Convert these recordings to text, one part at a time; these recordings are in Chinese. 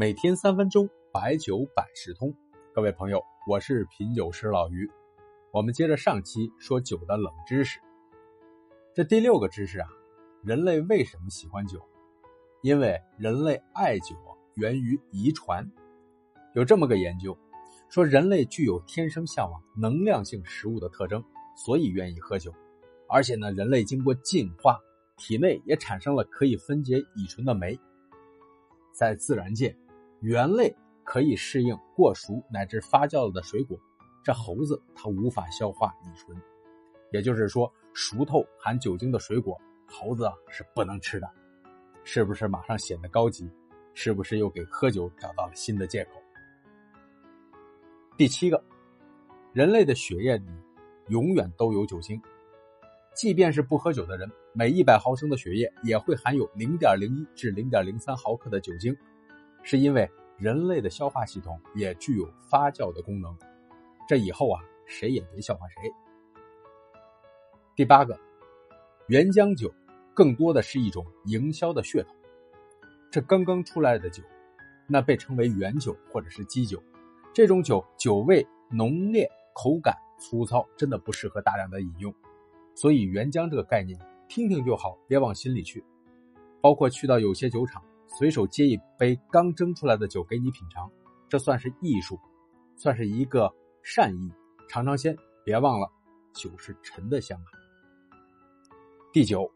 每天三分钟，白酒百事通。各位朋友，我是品酒师老于。我们接着上期说酒的冷知识。这第六个知识啊，人类为什么喜欢酒？因为人类爱酒源于遗传。有这么个研究，说人类具有天生向往能量性食物的特征，所以愿意喝酒。而且呢，人类经过进化，体内也产生了可以分解乙醇的酶。在自然界。猿类可以适应过熟乃至发酵了的水果，这猴子它无法消化乙醇，也就是说，熟透含酒精的水果，猴子啊是不能吃的。是不是马上显得高级？是不是又给喝酒找到了新的借口？第七个，人类的血液里永远都有酒精，即便是不喝酒的人，每一百毫升的血液也会含有零点零一至零点零三毫克的酒精。是因为人类的消化系统也具有发酵的功能，这以后啊，谁也别笑话谁。第八个，原浆酒更多的是一种营销的噱头。这刚刚出来的酒，那被称为原酒或者是基酒，这种酒酒味浓烈，口感粗糙，真的不适合大量的饮用。所以原浆这个概念，听听就好，别往心里去。包括去到有些酒厂。随手接一杯刚蒸出来的酒给你品尝，这算是艺术，算是一个善意。尝尝鲜，别忘了，酒是陈的香啊。第九，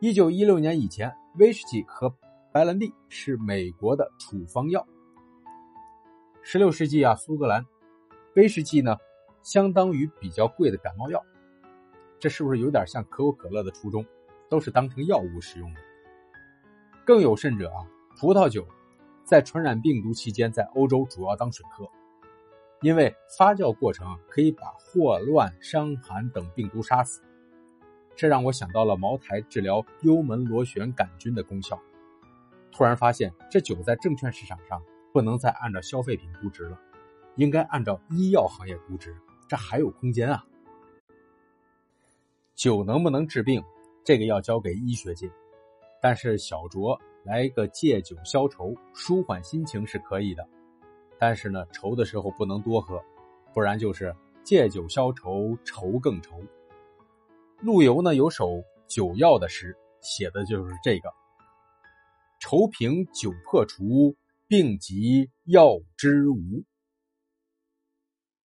一九一六年以前，威士忌和白兰地是美国的处方药。十六世纪啊，苏格兰，威士忌呢，相当于比较贵的感冒药。这是不是有点像可口可乐的初衷？都是当成药物使用的。更有甚者啊，葡萄酒在传染病毒期间，在欧洲主要当水喝，因为发酵过程可以把霍乱、伤寒等病毒杀死。这让我想到了茅台治疗幽门螺旋杆菌的功效。突然发现，这酒在证券市场上不能再按照消费品估值了，应该按照医药行业估值，这还有空间啊！酒能不能治病，这个要交给医学界。但是小酌来一个借酒消愁、舒缓心情是可以的，但是呢，愁的时候不能多喝，不然就是借酒消愁，愁更愁。陆游呢有首酒药的诗，写的就是这个：愁平酒破除，病急药之无。